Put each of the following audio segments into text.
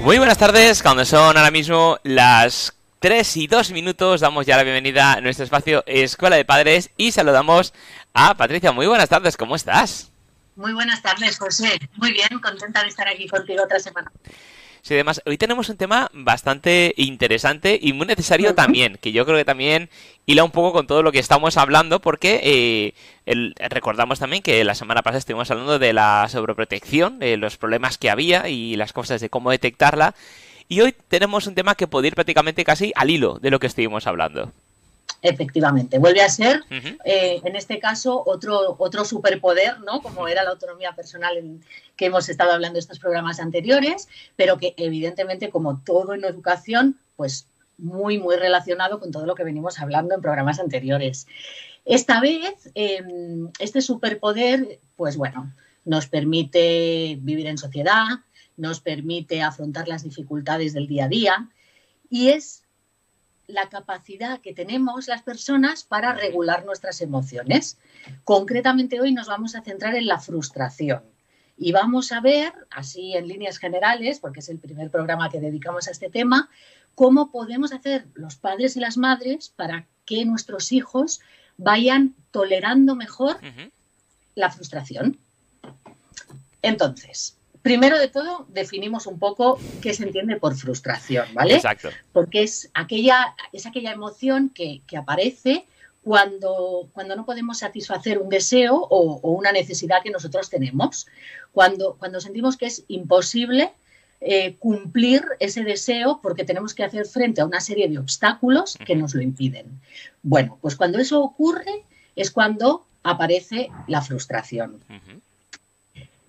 Muy buenas tardes, cuando son ahora mismo las 3 y 2 minutos, damos ya la bienvenida a nuestro espacio Escuela de Padres y saludamos a Patricia. Muy buenas tardes, ¿cómo estás? Muy buenas tardes, José. Muy bien, contenta de estar aquí contigo otra semana. Sí, además, hoy tenemos un tema bastante interesante y muy necesario también, que yo creo que también hila un poco con todo lo que estamos hablando, porque eh, recordamos también que la semana pasada estuvimos hablando de la sobreprotección, de los problemas que había y las cosas de cómo detectarla, y hoy tenemos un tema que puede ir prácticamente casi al hilo de lo que estuvimos hablando. Efectivamente, vuelve a ser, eh, en este caso, otro, otro superpoder, ¿no? Como era la autonomía personal en, que hemos estado hablando en estos programas anteriores, pero que evidentemente, como todo en educación, pues muy, muy relacionado con todo lo que venimos hablando en programas anteriores. Esta vez, em, este superpoder, pues bueno, nos permite vivir en sociedad, nos permite afrontar las dificultades del día a día y es la capacidad que tenemos las personas para regular nuestras emociones. Concretamente hoy nos vamos a centrar en la frustración y vamos a ver, así en líneas generales, porque es el primer programa que dedicamos a este tema, cómo podemos hacer los padres y las madres para que nuestros hijos vayan tolerando mejor la frustración. Entonces, primero de todo, definimos un poco qué se entiende por frustración, ¿vale? Exacto. Porque es aquella, es aquella emoción que, aparece cuando, cuando, no podemos satisfacer un deseo o, una necesidad que nosotros tenemos. Cuando, cuando sentimos que es imposible eh, cumplir ese deseo porque tenemos que hacer frente a una serie de obstáculos que nos lo impiden. Bueno, pues cuando eso ocurre es cuando aparece la frustración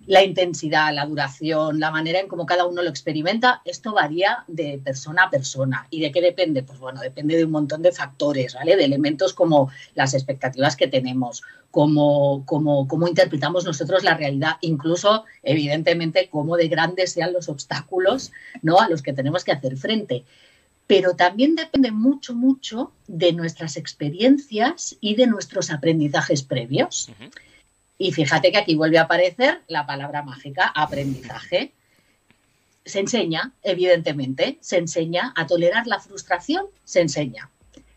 la intensidad, la duración, la manera en cómo cada uno lo experimenta, esto varía de persona a persona. ¿Y de qué depende? Pues bueno, depende de un montón de factores, ¿vale? De elementos como las expectativas que tenemos, cómo, cómo interpretamos nosotros la realidad, incluso, evidentemente, cómo de grandes sean los obstáculos ¿no? a los que tenemos que hacer frente. Pero también depende mucho, mucho de nuestras experiencias y de nuestros aprendizajes previos. Y fíjate que aquí vuelve a aparecer la palabra mágica, aprendizaje. Se enseña, evidentemente, se enseña a tolerar la frustración, se enseña.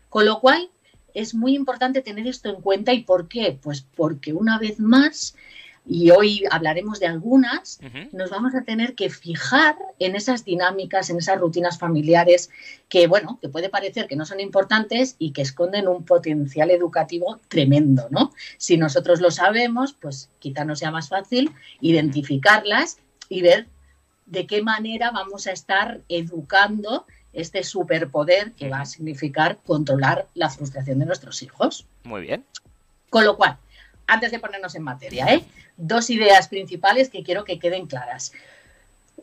Con lo cual, es muy importante tener esto en cuenta. ¿Y por qué? Pues porque una vez más y hoy hablaremos de algunas, nos vamos a tener que fijar en esas dinámicas, en esas rutinas familiares que, bueno, que puede parecer que no son importantes y que esconden un potencial educativo tremendo, ¿no? Si nosotros lo sabemos, pues quizá nos sea más fácil identificarlas y ver de qué manera vamos a estar educando este superpoder que va a significar controlar la frustración de nuestros hijos. Muy bien. Con lo cual, antes de ponernos en materia, ¿eh? dos ideas principales que quiero que queden claras.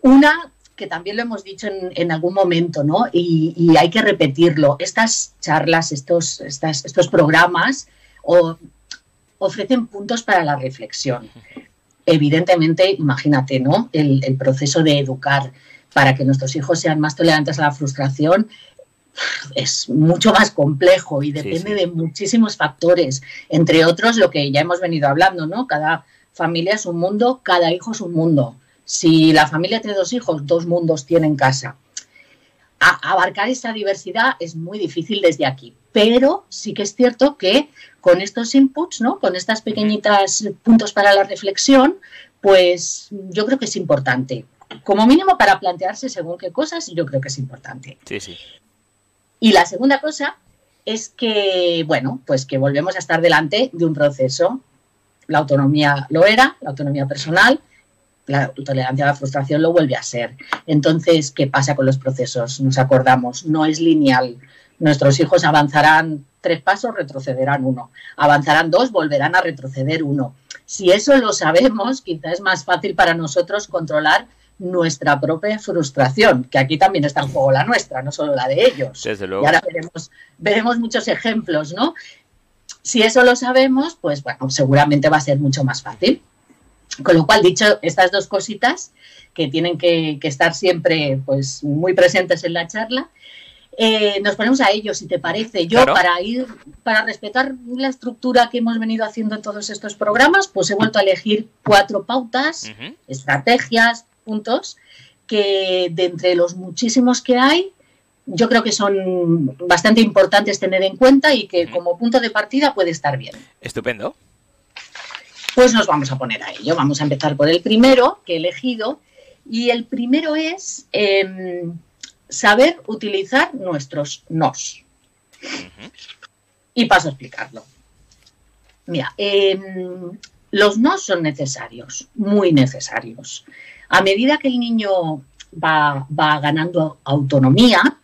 Una, que también lo hemos dicho en, algún momento, ¿no? Y, hay que repetirlo. Estas charlas, estos, estos programas ofrecen puntos para la reflexión. Evidentemente, imagínate, ¿no? El, el proceso de educar para que nuestros hijos sean más tolerantes a la frustración es mucho más complejo y depende de muchísimos factores, entre otros lo que ya hemos venido hablando, ¿no? Cada familia es un mundo, cada hijo es un mundo. Si la familia tiene dos hijos, dos mundos tienen casa. abarcar esa diversidad es muy difícil desde aquí, pero sí que es cierto que con estos inputs, ¿no? Con estas pequeñitas puntos para la reflexión, pues yo creo que es importante. Como mínimo para plantearse según qué cosas, yo creo que es importante. Sí, sí. Y la segunda cosa es que, bueno, pues que volvemos a estar delante de un proceso. La autonomía lo era, la autonomía personal, la tolerancia a la frustración lo vuelve a ser. Entonces, ¿qué pasa con los procesos? Nos acordamos, no es lineal. Nuestros hijos avanzarán tres pasos, retrocederán uno. Avanzarán dos, volverán a retroceder uno. Si eso lo sabemos, quizá es más fácil para nosotros controlar nuestra propia frustración, que aquí también está en juego la nuestra, no solo la de ellos. Desde luego. Y ahora veremos, veremos muchos ejemplos, ¿no? Si eso lo sabemos, pues bueno, seguramente va a ser mucho más fácil. Con lo cual, dicho estas dos cositas que tienen que, estar siempre pues, muy presentes en la charla, eh, nos ponemos a ello, si te parece. Yo, para ir, para respetar la estructura que hemos venido haciendo en todos estos programas, pues he vuelto a elegir cuatro pautas, estrategias, puntos que de entre los muchísimos que hay, yo creo que son bastante importantes tener en cuenta y que como punto de partida puede estar bien. Estupendo. Pues nos vamos a poner a ello. Vamos a empezar por el primero que he elegido. Y el primero es em, saber utilizar nuestros nos. Y paso a explicarlo. Mira, em, los nos son necesarios, muy necesarios. A medida que el niño va, va ganando autonomía,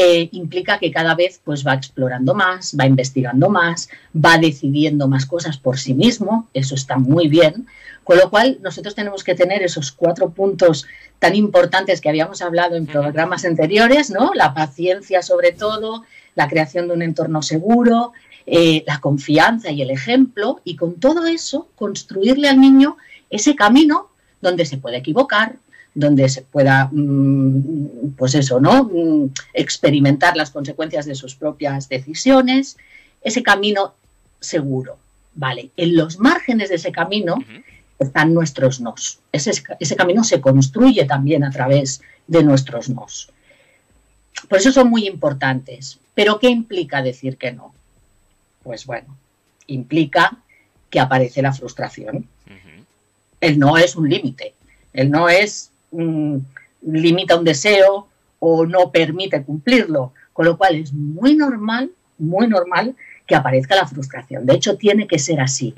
eh, implica que cada vez pues, va explorando más, va investigando más, va decidiendo más cosas por sí mismo, eso está muy bien, con lo cual nosotros tenemos que tener esos cuatro puntos tan importantes que habíamos hablado en programas anteriores, ¿no? La paciencia sobre todo, la creación de un entorno seguro, eh, la confianza y el ejemplo, y con todo eso construirle al niño ese camino donde se puede equivocar, donde se pueda, mm, pues eso, ¿no? Mm, experimentar las consecuencias de sus propias decisiones, ese camino seguro, ¿vale? En los márgenes de ese camino están nuestros nos. Ese, ese camino se construye también a través de nuestros nos. Por eso son muy importantes. Pero ¿qué implica decir que no? Pues bueno, implica que aparece la frustración. El no es un límite. El no es Mm, limita un deseo o no permite cumplirlo. Con lo cual es muy normal, muy normal que aparezca la frustración. De hecho, tiene que ser así.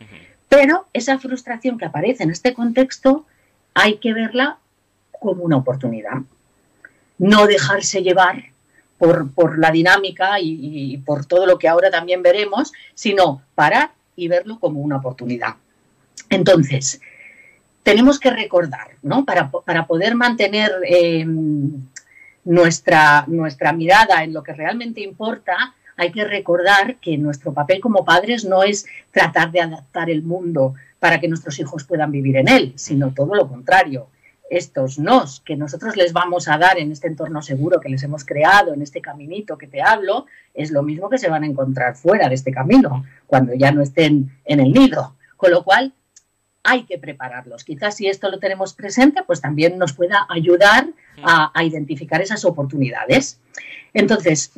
Pero esa frustración que aparece en este contexto hay que verla como una oportunidad. No dejarse llevar por, la dinámica y, por todo lo que ahora también veremos, sino parar y verlo como una oportunidad. Entonces, tenemos que recordar, ¿no? Para, poder mantener eh, nuestra, nuestra mirada en lo que realmente importa, hay que recordar que nuestro papel como padres no es tratar de adaptar el mundo para que nuestros hijos puedan vivir en él, sino todo lo contrario. Estos nos que nosotros les vamos a dar en este entorno seguro que les hemos creado, en este caminito que te hablo, es lo mismo que se van a encontrar fuera de este camino, cuando ya no estén en el nido. Con lo cual, hay que prepararlos. Quizás si esto lo tenemos presente, pues también nos pueda ayudar a, identificar esas oportunidades. Entonces,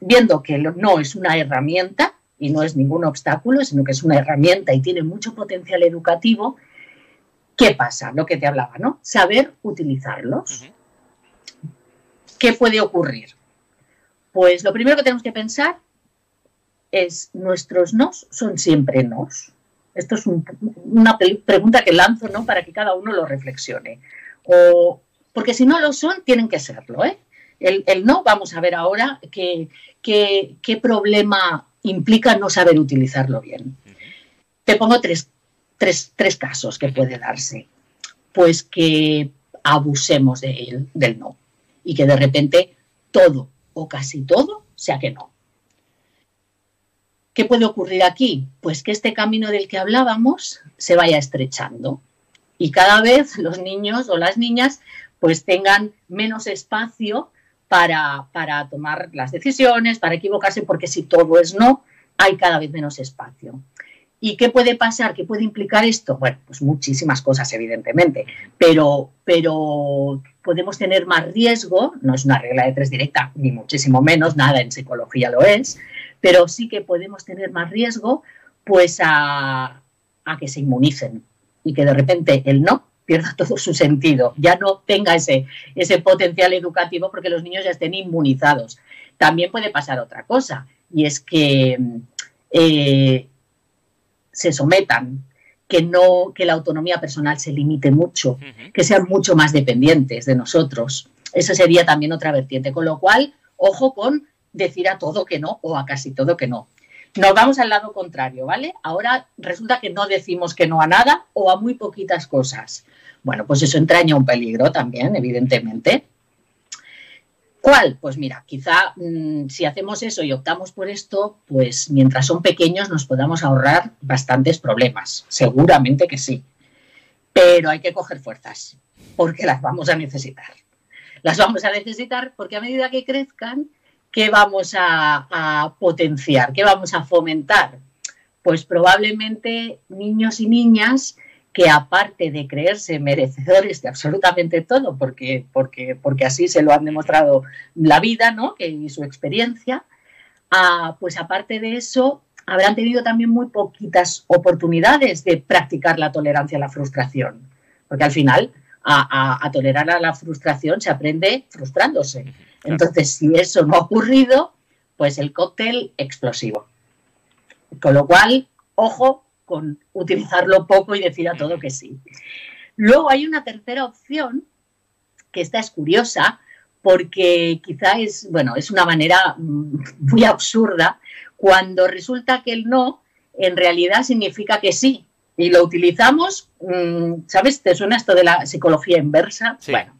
viendo que no es una herramienta y no es ningún obstáculo, sino que es una herramienta y tiene mucho potencial educativo, ¿qué pasa? Lo que te hablaba, ¿no? Saber utilizarlos. ¿Qué puede ocurrir? Pues lo primero que tenemos que pensar es nuestros nos son siempre nos. Esto es una pregunta que lanzo ¿no? para que cada uno lo reflexione. O, porque si no lo son, tienen que serlo. ¿eh? El, no, vamos a ver ahora qué, qué, problema implica no saber utilizarlo bien. Te pongo tres, tres, casos que puede darse. Pues que abusemos de él, del no y que de repente todo o casi todo sea que no. ¿Qué puede ocurrir aquí? Pues que este camino del que hablábamos se vaya estrechando y cada vez los niños o las niñas pues tengan menos espacio para, para tomar las decisiones, para equivocarse, porque si todo es no, hay cada vez menos espacio. ¿Y qué puede pasar? ¿Qué puede implicar esto? Bueno, pues muchísimas cosas, evidentemente, pero, pero podemos tener más riesgo, no es una regla de tres directa, ni muchísimo menos, nada en psicología lo es, pero sí que podemos tener más riesgo pues a, que se inmunicen y que de repente el no pierda todo su sentido, ya no tenga ese, ese potencial educativo porque los niños ya estén inmunizados. También puede pasar otra cosa, y es que eh, se sometan, que no, que la autonomía personal se limite mucho, que sean mucho más dependientes de nosotros. Eso sería también otra vertiente. Con lo cual, ojo con decir a todo que no o a casi todo que no. Nos vamos al lado contrario, ¿vale? Ahora resulta que no decimos que no a nada o a muy poquitas cosas. Bueno, pues eso entraña un peligro también, evidentemente. ¿Cuál? Pues mira, quizá mm, si hacemos eso y optamos por esto, pues mientras son pequeños nos podamos ahorrar bastantes problemas. Seguramente que sí. Pero hay que coger fuerzas, porque las vamos a necesitar. Las vamos a necesitar porque a medida que crezcan, ¿qué vamos a, potenciar? ¿Qué vamos a fomentar? Pues probablemente niños y niñas que aparte de creerse merecedores de absolutamente todo, porque, porque, porque así se lo han demostrado la vida ¿no? y su experiencia, ah, pues aparte de eso, habrán tenido también muy poquitas oportunidades de practicar la tolerancia a la frustración, porque al final a, tolerar a la frustración se aprende frustrándose. Entonces, si eso no ha ocurrido, pues el cóctel explosivo. Con lo cual, ojo con utilizarlo poco y decir a todo que sí. Luego hay una tercera opción, que esta es curiosa, porque quizá es, bueno, es una manera mm, muy absurda, cuando resulta que el no en realidad significa que sí. Y lo utilizamos, mm, ¿sabes? ¿Te suena esto de la psicología inversa? Bueno,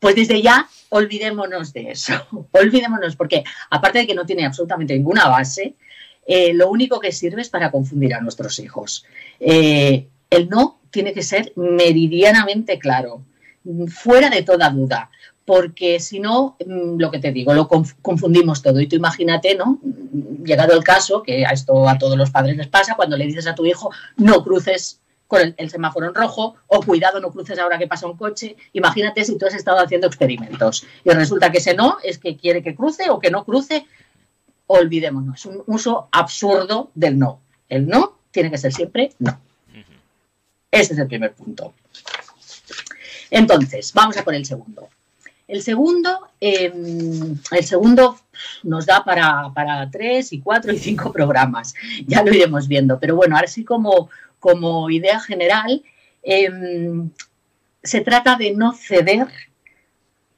pues desde ya olvidémonos de eso. olvidémonos, porque aparte de que no tiene absolutamente ninguna base, eh, lo único que sirve es para confundir a nuestros hijos. Eh, el no tiene que ser meridianamente claro, fuera de toda duda, porque si no, mm, lo que te digo, lo confundimos todo. Y tú imagínate, ¿no? Llegado el caso, que a esto a todos los padres les pasa, cuando le dices a tu hijo, no cruces con el, semáforo en rojo o cuidado, no cruces ahora que pasa un coche. Imagínate si tú has estado haciendo experimentos y resulta que ese no es que quiere que cruce o que no cruce. Olvidémonos, es un uso absurdo del no. El no tiene que ser siempre no. Ese es el primer punto. Entonces, vamos a por el segundo. El segundo, em, el segundo nos da para, para, tres y cuatro y cinco programas. Ya lo iremos viendo. Pero bueno, ahora sí como, como idea general, em, se trata de no ceder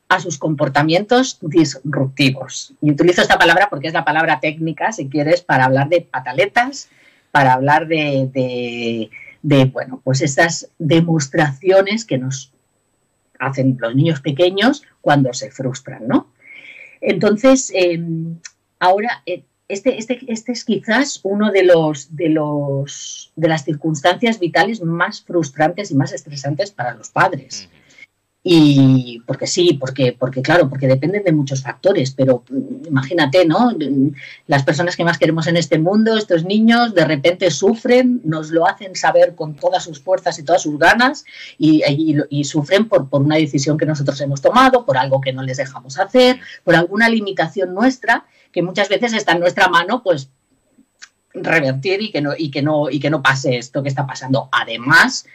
a sus comportamientos disruptivos. Y utilizo esta palabra porque es la palabra técnica, si quieres, para hablar de pataletas, para hablar de, bueno, pues estas demostraciones que nos hacen los niños pequeños cuando se frustran, ¿no? Entonces, em, ahora, eh, este, este, este, es quizás uno de los, de los de las circunstancias vitales más frustrantes y más estresantes para los padres. Y porque sí, porque, porque claro, porque dependen de muchos factores, pero imagínate, ¿no? Las personas que más queremos en este mundo, estos niños, de repente sufren, nos lo hacen saber con todas sus fuerzas y todas sus ganas y, y, sufren por, por una decisión que nosotros hemos tomado, por algo que no les dejamos hacer, por alguna limitación nuestra, que muchas veces está en nuestra mano, pues revertir y que no, y que no, y que no pase esto que está pasando. Además,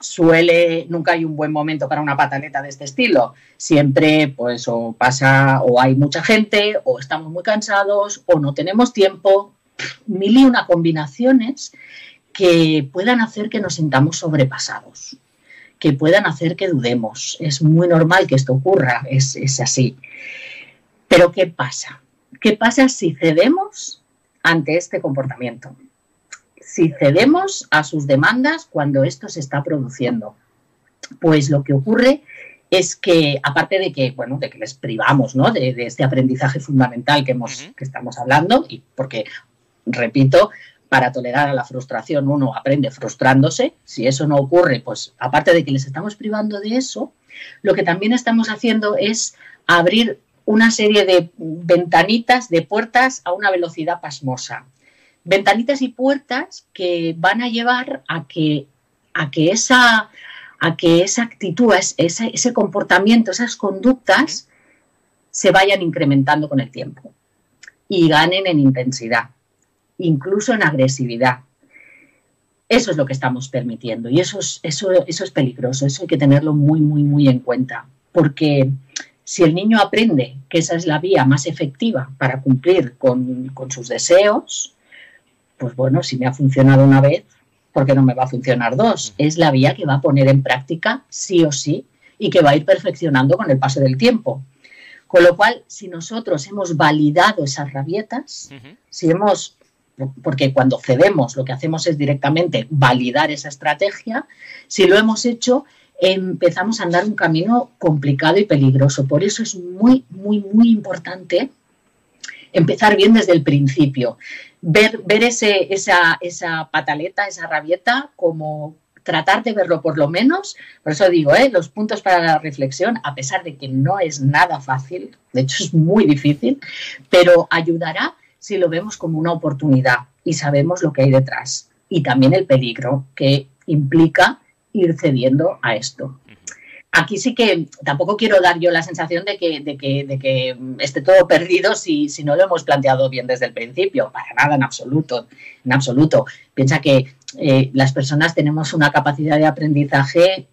suele, nunca hay un buen momento para una pataleta de este estilo. Siempre, pues, o pasa, o hay mucha gente, o estamos muy cansados, o no tenemos tiempo. Mil y una combinaciones que puedan hacer que nos sintamos sobrepasados, que puedan hacer que dudemos. Es muy normal que esto ocurra, es, es así. Pero ¿qué pasa? ¿Qué pasa si cedemos ante este comportamiento? Si cedemos a sus demandas cuando esto se está produciendo. Pues lo que ocurre es que, aparte de que, bueno, de que les privamos ¿no? de, este aprendizaje fundamental que, hemos, que estamos hablando, y porque, repito, para tolerar a la frustración uno aprende frustrándose, si eso no ocurre, pues aparte de que les estamos privando de eso, lo que también estamos haciendo es abrir una serie de ventanitas, de puertas a una velocidad pasmosa ventanitas y puertas que van a llevar a que, a que, esa, a que esa actitud, ese, ese comportamiento, esas conductas se vayan incrementando con el tiempo y ganen en intensidad, incluso en agresividad. Eso es lo que estamos permitiendo y eso es, eso, eso es peligroso, eso hay que tenerlo muy, muy, muy en cuenta, porque si el niño aprende que esa es la vía más efectiva para cumplir con, con sus deseos, pues bueno, si me ha funcionado una vez, ¿por qué no me va a funcionar dos? Es la vía que va a poner en práctica sí o sí y que va a ir perfeccionando con el paso del tiempo. Con lo cual, si nosotros hemos validado esas rabietas, si hemos, porque cuando cedemos lo que hacemos es directamente validar esa estrategia, si lo hemos hecho, empezamos a andar un camino complicado y peligroso. Por eso es muy, muy, muy importante empezar bien desde el principio ver, ver ese, esa, esa pataleta, esa rabieta, como tratar de verlo por lo menos, por eso digo, ¿eh? los puntos para la reflexión, a pesar de que no es nada fácil, de hecho es muy difícil, pero ayudará si lo vemos como una oportunidad y sabemos lo que hay detrás y también el peligro que implica ir cediendo a esto. Aquí sí que tampoco quiero dar yo la sensación de que, esté todo perdido si, no lo hemos planteado bien desde el principio. Para nada, en absoluto. En absoluto. Piensa que eh, las personas tenemos una capacidad de aprendizaje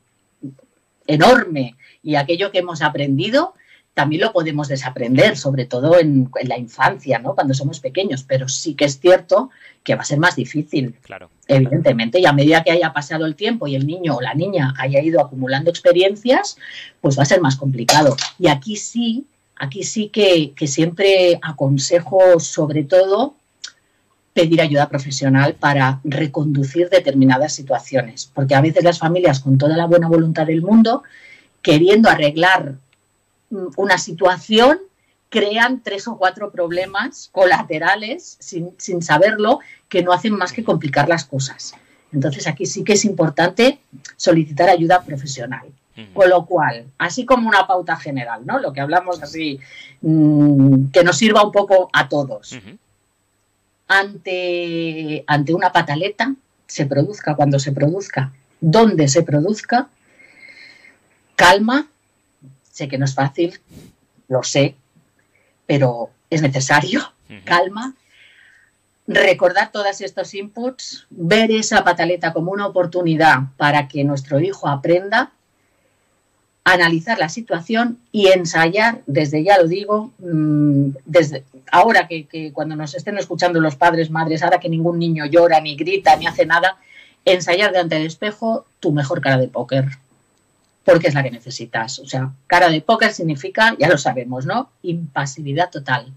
enorme y aquello que hemos aprendido también lo podemos desaprender, sobre todo en, la infancia, ¿no? Cuando somos pequeños, pero sí que es cierto que va a ser más difícil, claro. Evidentemente, y a medida que haya pasado el tiempo y el niño o la niña haya ido acumulando experiencias, pues va a ser más complicado. Y aquí sí, aquí sí que, que siempre aconsejo, sobre todo, pedir ayuda profesional para reconducir determinadas situaciones, porque a veces las familias, con toda la buena voluntad del mundo, queriendo arreglar una situación, crean tres o cuatro problemas colaterales sin, saberlo que no hacen más que complicar las cosas. Entonces aquí sí que es importante solicitar ayuda profesional. Con lo cual, así como una pauta general, ¿no? Lo que hablamos así, mm, que nos sirva un poco a todos. ante, ante una pataleta, se produzca cuando se produzca, donde se produzca, calma, Sé que no es fácil, lo sé, pero es necesario. Calma. Recordar todos estos inputs, ver esa pataleta como una oportunidad para que nuestro hijo aprenda, analizar la situación y ensayar, desde ya lo digo, mm, desde ahora que, que cuando nos estén escuchando los padres, madres, ahora que ningún niño llora, ni grita, ni hace nada, ensayar delante del espejo tu mejor cara de póker porque es la que necesitas. O sea, cara de póker significa, ya lo sabemos, ¿no? Impasividad total.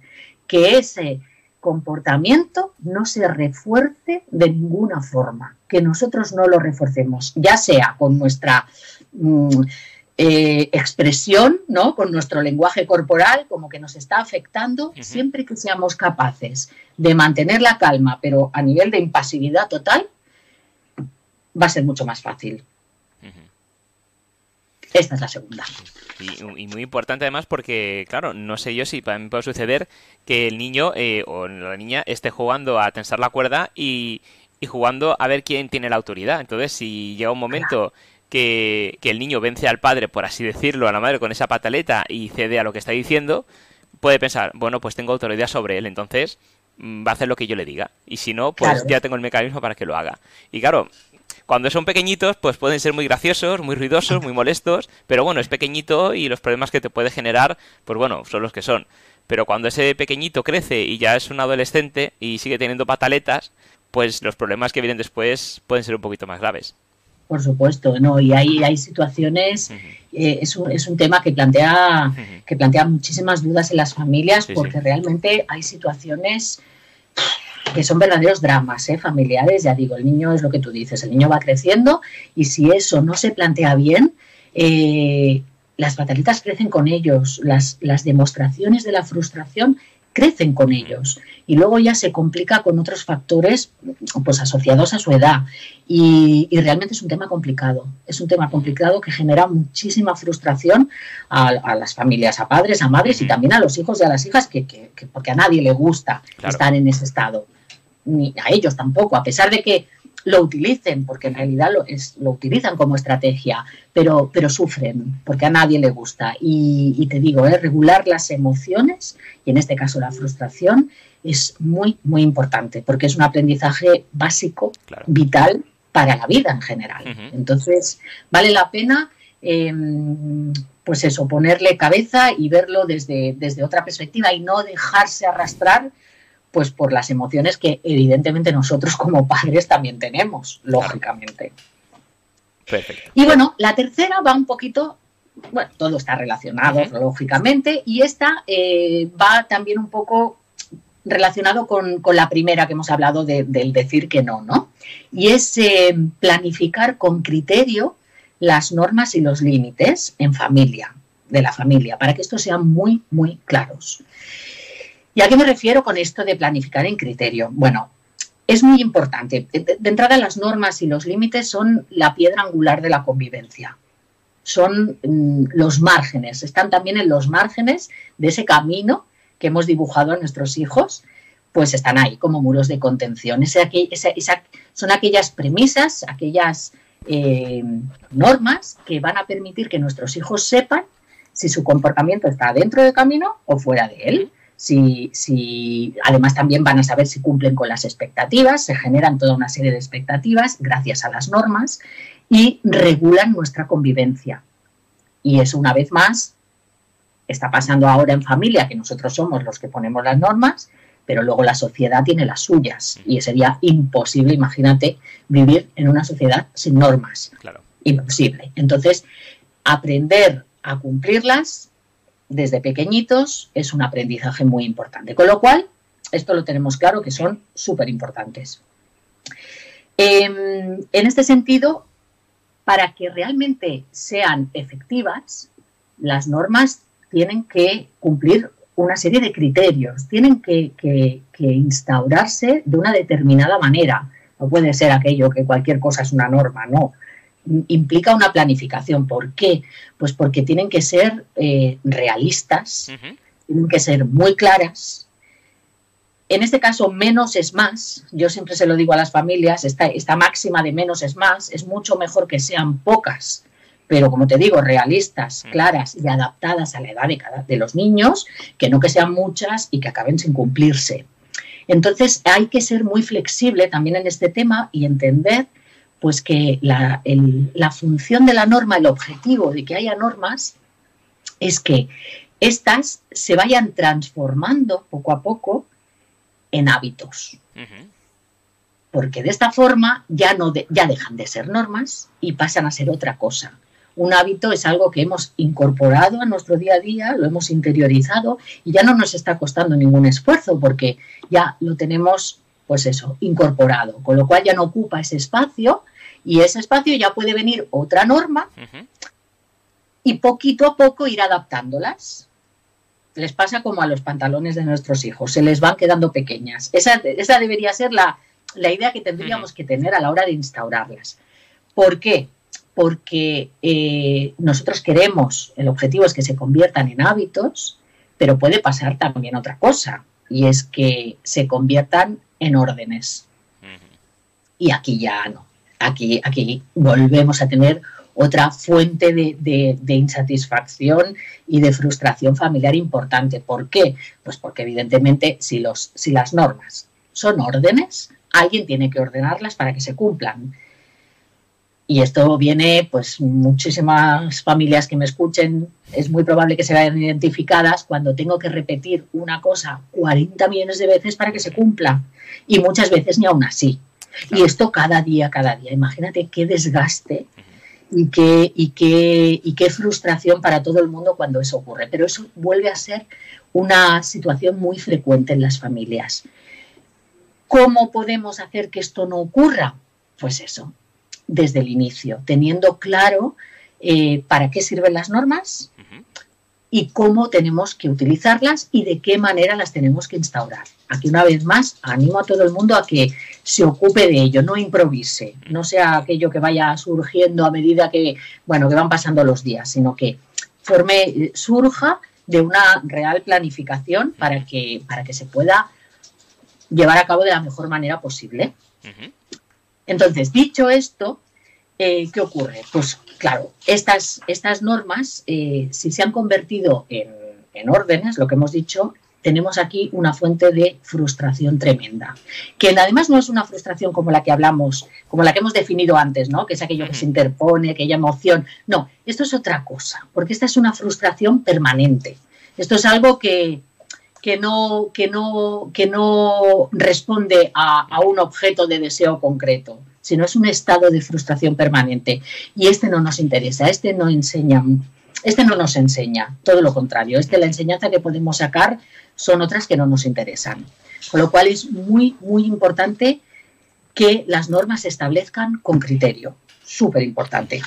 Que ese comportamiento no se refuerce de ninguna forma, que nosotros no lo refuercemos, ya sea con nuestra mm, eh, expresión, ¿no? con nuestro lenguaje corporal, como que nos está afectando, siempre que seamos capaces de mantener la calma, pero a nivel de impasividad total, va a ser mucho más fácil. Esta es la segunda. Y, muy importante además porque, claro, no sé yo si también puede suceder que el niño eh, o la niña esté jugando a tensar la cuerda y, jugando a ver quién tiene la autoridad. Entonces, si llega un momento que, el niño vence al padre, por así decirlo, a la madre con esa pataleta y cede a lo que está diciendo, puede pensar, bueno, pues tengo autoridad sobre él, entonces mm, va a hacer lo que yo le diga. Y si no, pues ya tengo el mecanismo para que lo haga. Y claro, cuando son pequeñitos, pues pueden ser muy graciosos, muy ruidosos, muy molestos, pero bueno, es pequeñito y los problemas que te puede generar, pues bueno, son los que son. Pero cuando ese pequeñito crece y ya es un adolescente y sigue teniendo pataletas, pues los problemas que vienen después pueden ser un poquito más graves. Por supuesto, no, y hay, hay situaciones, eh, es, un, es un tema que plantea, que plantea muchísimas dudas en las familias, porque realmente hay situaciones que son verdaderos dramas ¿eh? familiares. Ya digo, el niño es lo que tú dices, el niño va creciendo y si eso no se plantea bien, eh, las fatalitas crecen con ellos, las, las demostraciones de la frustración crecen con ellos y luego ya se complica con otros factores pues asociados a su edad y, realmente es un tema complicado es un tema complicado que genera muchísima frustración a, las familias a padres a madres y también a los hijos y a las hijas que, porque a nadie le gusta estar en ese estado ni a ellos tampoco, a pesar de que lo utilicen, porque en realidad lo, es, lo utilizan como estrategia, pero, pero sufren, porque a nadie le gusta. Y, te digo, ¿eh? regular las emociones, y en este caso la frustración, es muy, muy importante, porque es un aprendizaje básico, vital para la vida en general. Entonces, vale la pena, em, pues eso, ponerle cabeza y verlo desde, desde otra perspectiva y no dejarse arrastrar pues por las emociones que evidentemente nosotros como padres también tenemos, lógicamente. Perfecto. Y bueno, la tercera va un poquito, bueno, todo está relacionado, lógicamente, y esta eh, va también un poco relacionado con, la primera que hemos hablado del decir que no, ¿no? Y es eh, planificar con criterio las normas y los límites en familia, de la familia, para que estos sean muy, muy claros. ¿Y a qué me refiero con esto de planificar en criterio? Bueno, es muy importante. De entrada, las normas y los límites son la piedra angular de la convivencia. Son mm, los márgenes, están también en los márgenes de ese camino que hemos dibujado a nuestros hijos, pues están ahí como muros de contención. son aquellas premisas, aquellas eh, normas que van a permitir que nuestros hijos sepan si su comportamiento está dentro del camino o fuera de él. Si, si, además también van a saber si cumplen con las expectativas, se generan toda una serie de expectativas gracias a las normas y regulan nuestra convivencia. Y eso una vez más está pasando ahora en familia, que nosotros somos los que ponemos las normas, pero luego la sociedad tiene las suyas y sería imposible, imagínate, vivir en una sociedad sin normas. Claro. Imposible. Entonces, aprender a cumplirlas desde pequeñitos es un aprendizaje muy importante. Con lo cual, esto lo tenemos claro que son súper importantes. Em, en este sentido, para que realmente sean efectivas, las normas tienen que cumplir una serie de criterios, tienen que, que, instaurarse de una determinada manera. No puede ser aquello que cualquier cosa es una norma, no. Implica una planificación. ¿Por qué? Pues porque tienen que ser eh, realistas, tienen que ser muy claras. En este caso, menos es más. Yo siempre se lo digo a las familias, esta, esta máxima de menos es más, es mucho mejor que sean pocas pero como te digo, realistas, mm. claras y adaptadas a la edad de, cada, de los niños, que no que sean muchas y que acaben sin cumplirse. Entonces hay que ser muy flexible también en este tema y entender pues que la, la función de la norma, el objetivo de que haya normas, es que éstas se vayan transformando poco a poco en hábitos. Porque de esta forma ya, no ya dejan de ser normas y pasan a ser otra cosa. Un hábito es algo que hemos incorporado a nuestro día a día, lo hemos interiorizado y ya no nos está costando ningún esfuerzo porque ya lo tenemos, pues eso, incorporado, con lo cual ya no ocupa ese espacio y ese espacio ya puede venir otra norma y poquito a poco ir adaptándolas. Les pasa como a los pantalones de nuestros hijos, se les van quedando pequeñas. Esa, esa debería ser la, la idea que tendríamos que tener a la hora de instaurarlas. ¿Por qué? porque eh, nosotros queremos, el objetivo es que se conviertan en hábitos, pero puede pasar también otra cosa, y es que se conviertan en órdenes. Y aquí ya no. Aquí, volvemos a tener otra fuente de, insatisfacción y de frustración familiar importante. ¿Por qué? Pues porque evidentemente si, los, si las normas son órdenes, alguien tiene que ordenarlas para que se cumplan. Y esto viene, pues muchísimas familias que me escuchen, es muy probable que se vayan identificadas cuando tengo que repetir una cosa 40 millones de veces para que se cumpla. Y muchas veces ni aún así. Y esto cada día, cada día. Imagínate qué desgaste y qué, y, qué, y qué frustración para todo el mundo cuando eso ocurre. Pero eso vuelve a ser una situación muy frecuente en las familias. ¿Cómo podemos hacer que esto no ocurra? Pues eso, desde el inicio, teniendo claro eh, para qué sirven las normas y cómo tenemos que utilizarlas y de qué manera las tenemos que instaurar. Aquí una vez más animo a todo el mundo a que se ocupe de ello, no improvise, no sea aquello que vaya surgiendo a medida que, bueno, que van pasando los días, sino que forme, surja de una real planificación para que, para que se pueda llevar a cabo de la mejor manera posible. Entonces, dicho esto, eh, ¿qué ocurre? Pues claro, estas, estas normas, eh, si se han convertido en, órdenes, lo que hemos dicho, tenemos aquí una fuente de frustración tremenda, que además no es una frustración como la que hablamos, como la que hemos definido antes, ¿no? Que es aquello que se interpone, aquella emoción. No, esto es otra cosa, porque esta es una frustración permanente. Esto es algo que, que no, que no, que no responde a, un objeto de deseo concreto, sino es un estado de frustración permanente. Y este no nos interesa, este no enseña, este no nos enseña, todo lo contrario, este la enseñanza que podemos sacar son otras que no nos interesan. Con lo cual es muy, muy importante que las normas se establezcan con criterio. Súper importante.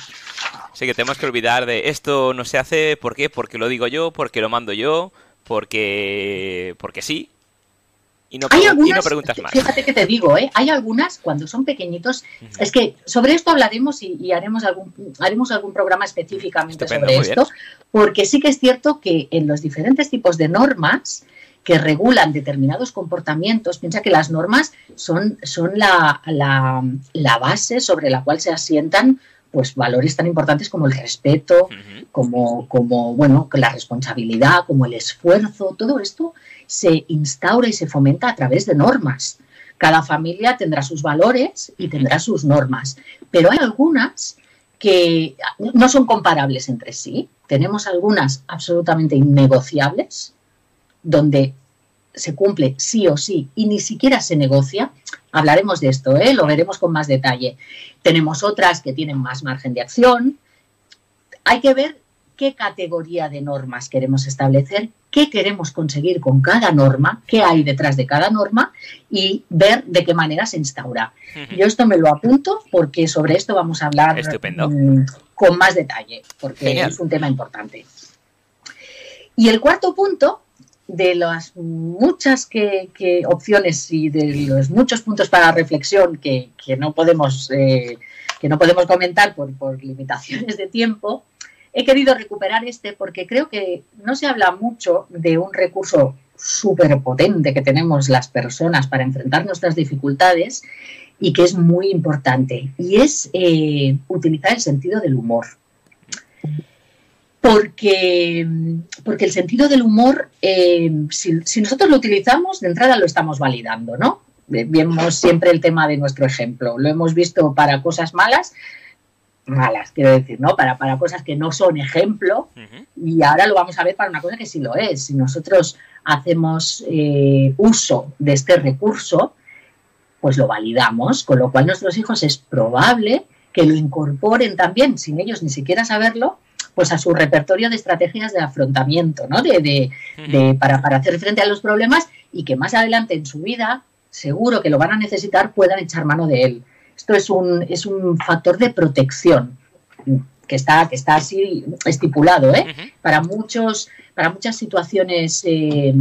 Sí, que tenemos que olvidar de esto no se hace, ¿por qué? Porque lo digo yo, porque lo mando yo, porque, porque sí. Y no, preguntas más. Fíjate que te digo, ¿eh? hay algunas cuando son pequeñitos. Es que sobre esto hablaremos y, haremos, algún, haremos algún programa específicamente sobre esto, porque sí que es cierto que en los diferentes tipos de normas que regulan determinados comportamientos, piensa que las normas son, son la, la, base sobre la cual se asientan pues valores tan importantes como el respeto, como, como bueno, la responsabilidad, como el esfuerzo, todo esto se instaura y se fomenta a través de normas. Cada familia tendrá sus valores y tendrá sus normas, pero hay algunas que no son comparables entre sí. Tenemos algunas absolutamente innegociables, donde se cumple sí o sí y ni siquiera se negocia. Hablaremos de esto, ¿eh? lo veremos con más detalle. Tenemos otras que tienen más margen de acción. Hay que ver qué categoría de normas queremos establecer, qué queremos conseguir con cada norma, qué hay detrás de cada norma y ver de qué manera se instaura. Yo esto me lo apunto porque sobre esto vamos a hablar mm, con más detalle, porque es un tema importante. Y el cuarto punto de las muchas que, opciones y de los muchos puntos para reflexión que, no podemos eh, que no podemos comentar por, por limitaciones de tiempo, he querido recuperar este porque creo que no se habla mucho de un recurso súper potente que tenemos las personas para enfrentar nuestras dificultades y que es muy importante, y es eh, utilizar el sentido del humor. Porque, porque el sentido del humor, eh, si, si, nosotros lo utilizamos, de entrada lo estamos validando, ¿no? Vemos siempre el tema de nuestro ejemplo. Lo hemos visto para cosas malas, malas, quiero decir, ¿no? Para, para cosas que no son ejemplo y ahora lo vamos a ver para una cosa que sí lo es. Si nosotros hacemos eh, uso de este recurso, pues lo validamos, con lo cual nuestros hijos es probable que lo incorporen también, sin ellos ni siquiera saberlo, pues a su repertorio de estrategias de afrontamiento, ¿no? De, de, para, para hacer frente a los problemas y que más adelante en su vida, seguro que lo van a necesitar, puedan echar mano de él. Esto es un, es un factor de protección que está, que está así estipulado. ¿eh? para, muchos, para muchas situaciones, eh,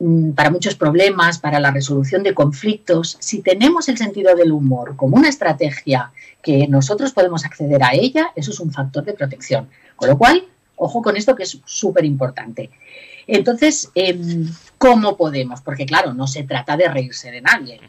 mm, para muchos problemas, para la resolución de conflictos, si tenemos el sentido del humor como una estrategia que nosotros podemos acceder a ella, eso es un factor de protección. Con lo cual, ojo con esto que es súper importante. Entonces, em, ¿cómo podemos? Porque claro, no se trata de reírse de nadie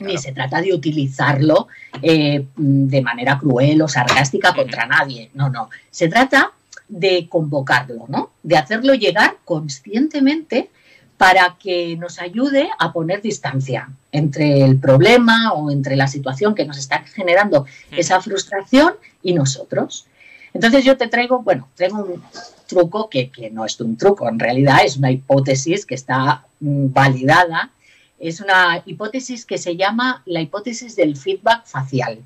ni se trata de utilizarlo eh, de manera cruel o sarcástica contra nadie. No, no. Se trata de convocarlo, ¿no? De hacerlo llegar conscientemente para que nos ayude a poner distancia entre el problema o entre la situación que nos está generando esa frustración y nosotros. Entonces yo te traigo, bueno, traigo un truco que, que no es un truco, en realidad es una hipótesis que está mm, validada es una hipótesis que se llama la hipótesis del feedback facial.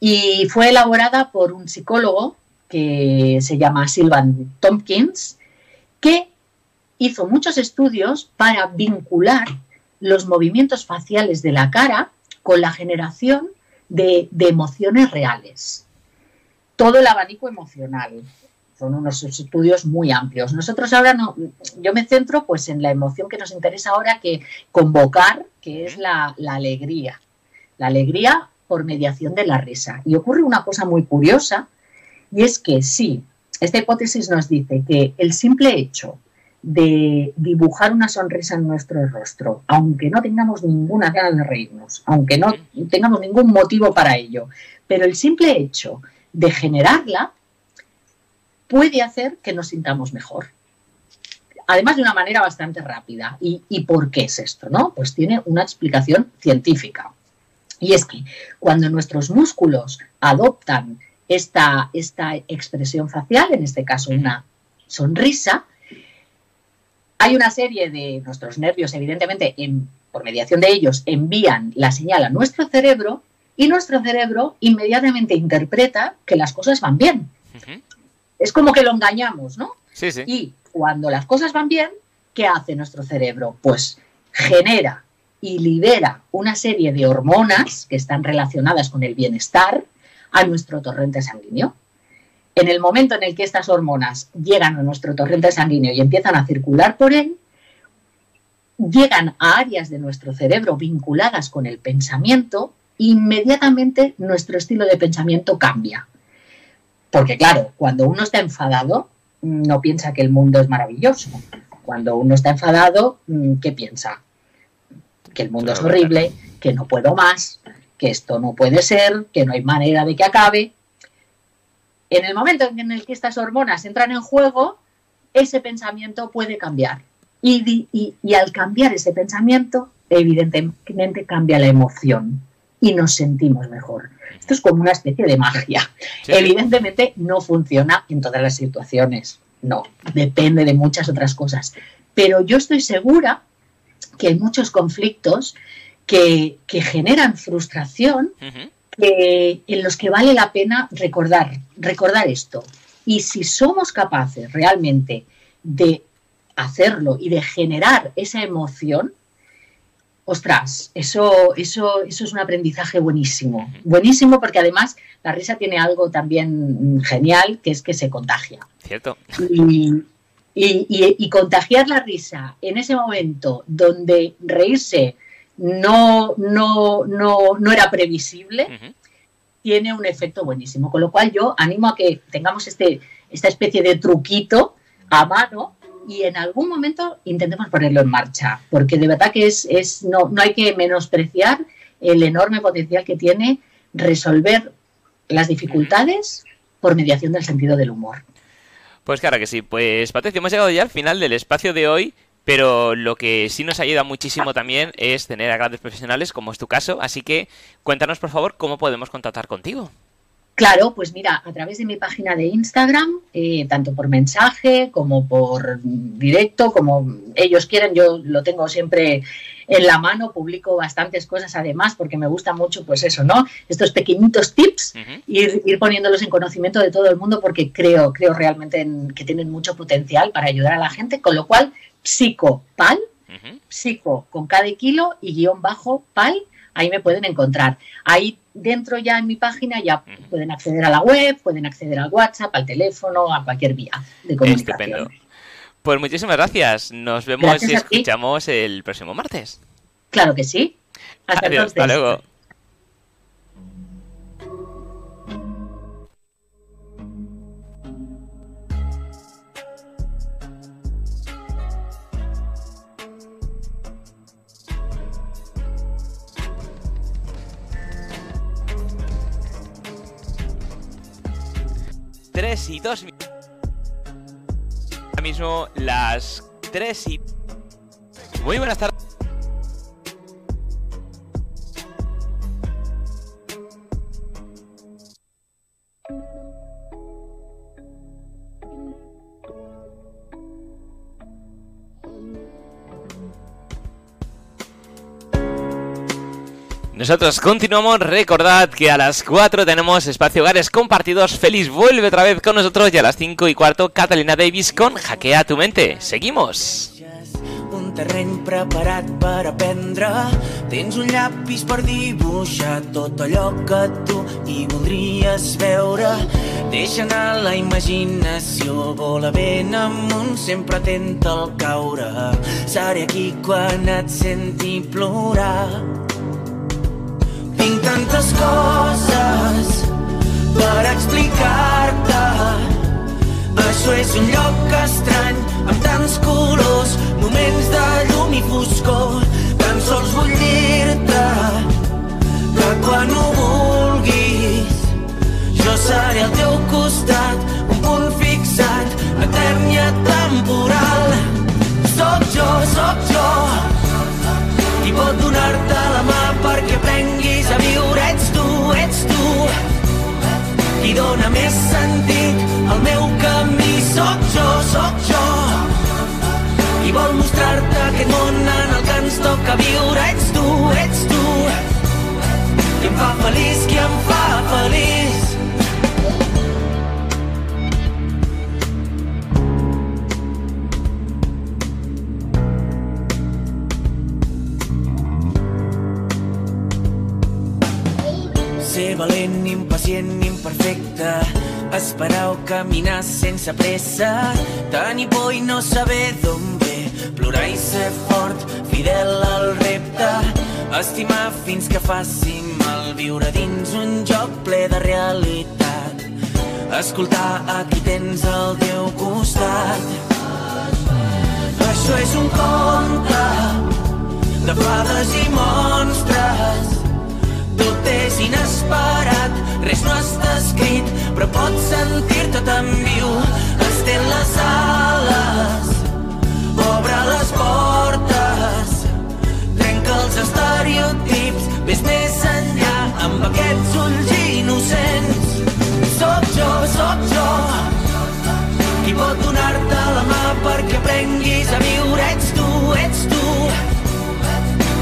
Y fue elaborada por un psicólogo que se llama Sylvan Tompkins, que hizo muchos estudios para vincular los movimientos faciales de la cara con la generación de, de emociones reales. Todo el abanico emocional, son unos estudios muy amplios. Nosotros ahora no, yo me centro pues en la emoción que nos interesa ahora que convocar, que es la, alegría. La alegría por mediación de la risa. Y ocurre una cosa muy curiosa, y es que sí, esta hipótesis nos dice que el simple hecho de dibujar una sonrisa en nuestro rostro, aunque no tengamos ninguna ganas de reírnos, aunque no tengamos ningún motivo para ello, pero el simple hecho de generarla puede hacer que nos sintamos mejor. Además, de una manera bastante rápida. ¿Y, por qué es esto? ¿no? Pues tiene una explicación científica. Y es que cuando nuestros músculos adoptan esta, esta expresión facial, en este caso una sonrisa, hay una serie de nuestros nervios, evidentemente, por mediación de ellos, envían la señal a nuestro cerebro y nuestro cerebro inmediatamente interpreta que las cosas van bien es como que lo engañamos, ¿no? Sí, sí. Y cuando las cosas van bien, ¿qué hace nuestro cerebro? Pues genera y libera una serie de hormonas que están relacionadas con el bienestar a nuestro torrente sanguíneo. En el momento en el que estas hormonas llegan a nuestro torrente sanguíneo y empiezan a circular por él, llegan a áreas de nuestro cerebro vinculadas con el pensamiento, inmediatamente nuestro estilo de pensamiento cambia. Porque claro, cuando uno está enfadado, no piensa que el mundo es maravilloso. cuando uno está enfadado, mm, ¿qué piensa? Que el mundo es horrible, que no puedo más, que esto no puede ser, que no hay manera de que acabe. En el momento en el que estas hormonas entran en juego, ese pensamiento puede cambiar. Y, y, al cambiar ese pensamiento, evidentemente cambia la emoción y nos sentimos mejor. Esto es como una especie de magia. Evidentemente no funciona en todas las situaciones, no, depende de muchas otras cosas. Pero yo estoy segura que hay muchos conflictos que, generan frustración en los que vale la pena recordar, recordar esto. Y si somos capaces realmente de hacerlo y de generar esa emoción, ostras, eso, eso, eso es un aprendizaje buenísimo. Buenísimo porque además la risa tiene algo también genial, que es que se contagia. Cierto. Y, y, contagiar la risa en ese momento donde reírse no, no, no, no era previsible, tiene un efecto buenísimo. Con lo cual yo animo a que tengamos este, esta especie de truquito a mano y en algún momento intentemos ponerlo en marcha, porque de verdad que es, es no, no hay que menospreciar el enorme potencial que tiene resolver las dificultades por mediación del sentido del humor. Pues claro que sí. Pues Patricia, hemos llegado ya al final del espacio de hoy, pero lo que sí nos ayuda muchísimo también es tener a grandes profesionales, como es tu caso. Así que cuéntanos, por favor, cómo podemos contactar contigo. Claro, pues mira, a través de mi página de Instagram, eh, tanto por mensaje como por directo, como ellos quieren, yo lo tengo siempre en la mano, publico bastantes cosas además porque me gusta mucho, pues eso, ¿no? Estos pequeñitos tips, ir, ir, poniéndolos en conocimiento de todo el mundo porque creo, creo realmente que tienen mucho potencial para ayudar a la gente, con lo cual, psicopal, psico con cada kilo y guion bajo pal, ahí me pueden encontrar. Ahí dentro ya en mi página ya pueden acceder a la web, pueden acceder al WhatsApp, al teléfono, a cualquier vía de comunicación. Pues muchísimas gracias. Nos vemos y escuchamos el próximo martes. Claro que sí. Hasta, Hasta luego. Y dos Ahora mismo las tres y... Muy buenas tardes. Nosotros continuamos, recordad que a las 4 tenemos espacio hogares compartidos, Feliz vuelve otra vez con nosotros y a las 5 y cuarto Catalina Davis con Hackea tu mente. Seguimos. Un terreny preparat per aprendre. Tens un llapis per dibuixar tot allò que tu hi voldries veure. Deixa anar la imaginació, vola ben amunt, sempre atenta al caure. Seré aquí quan et senti plorar tinc tantes coses per explicar-te. Això és un lloc estrany, amb tants colors, moments de llum i foscor. Tan sols vull dir-te que quan ho vulguis, jo seré al teu costat, un punt fixat, etern i atemporal. Soc jo, soc jo, pot donar-te la mà perquè aprenguis a viure. Ets tu, ets tu, qui dona més sentit al meu camí. Soc jo, soc jo, i vol mostrar-te aquest món en el que ens toca viure. Ets tu, ets tu, qui em fa feliç, qui em fa feliç. Ser valent, impacient, imperfecte. Esperar o caminar sense pressa. Tenir por i no saber d'on ve. Plorar i ser fort, fidel al repte. Estimar fins que faci mal. Viure dins un joc ple de realitat. Escoltar a qui tens al teu costat. Això és un conte de fades i monstres. Tot és inesperat, res no està escrit, però pots sentir-te tan viu. Estén les ales, obre les portes, trenca els estereotips, ves més enllà amb aquests ulls innocents. Soc jo, soc jo, qui pot donar-te la mà perquè aprenguis a viure. Ets tu, ets tu,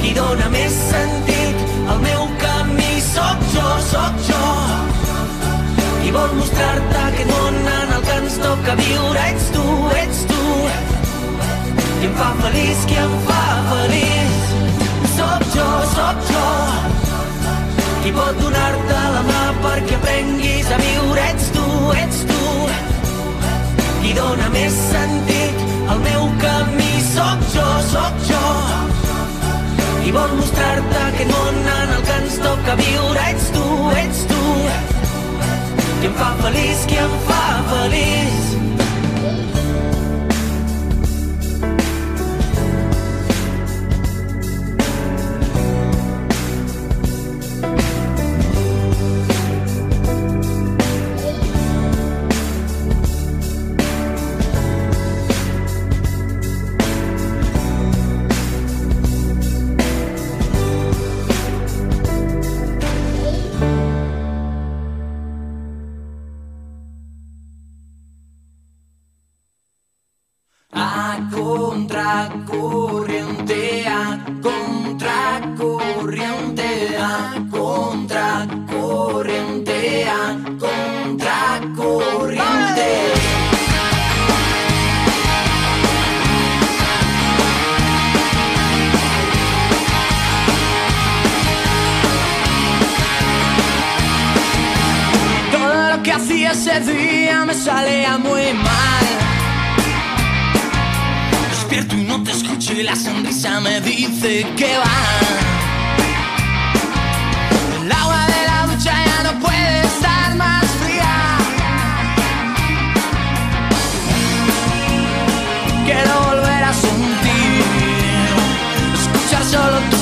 qui dona més sentit al meu. Soc jo, qui vol mostrar-te aquest món en el que ens toca viure. Ets tu, ets tu, qui em fa feliç, qui em fa feliç. Soc jo, soc jo, qui pot donar-te la mà perquè aprenguis a viure. Ets tu, ets tu, qui dona més sentit al meu camí. Soc jo, soc jo, qui vol mostrar-te aquest món en ens toca viure. Ets tu, ets tu, qui em fa feliç, qui em fa feliç. Despierto y no te escucho y la sonrisa me dice que va. El agua de la ducha ya no puede estar más fría. Quiero volver a sentir, escuchar solo tu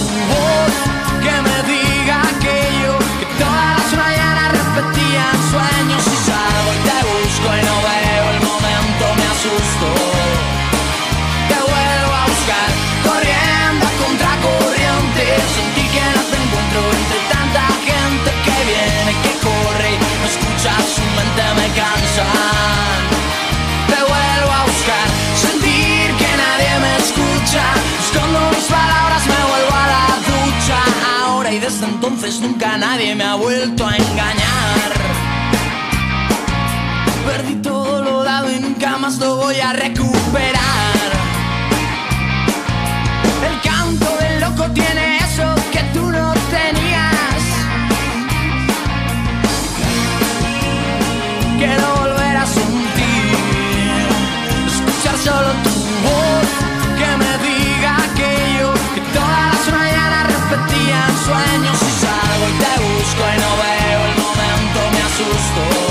desde entonces nunca nadie me ha vuelto a engañar Perdí todo lo dado y nunca más lo voy a recuperar. El canto del loco tiene eso que tú no tenías. Quiero volver a sentir, escuchar solo tu voz, que me sueños y salgo y te busco y no veo el momento, me asusto.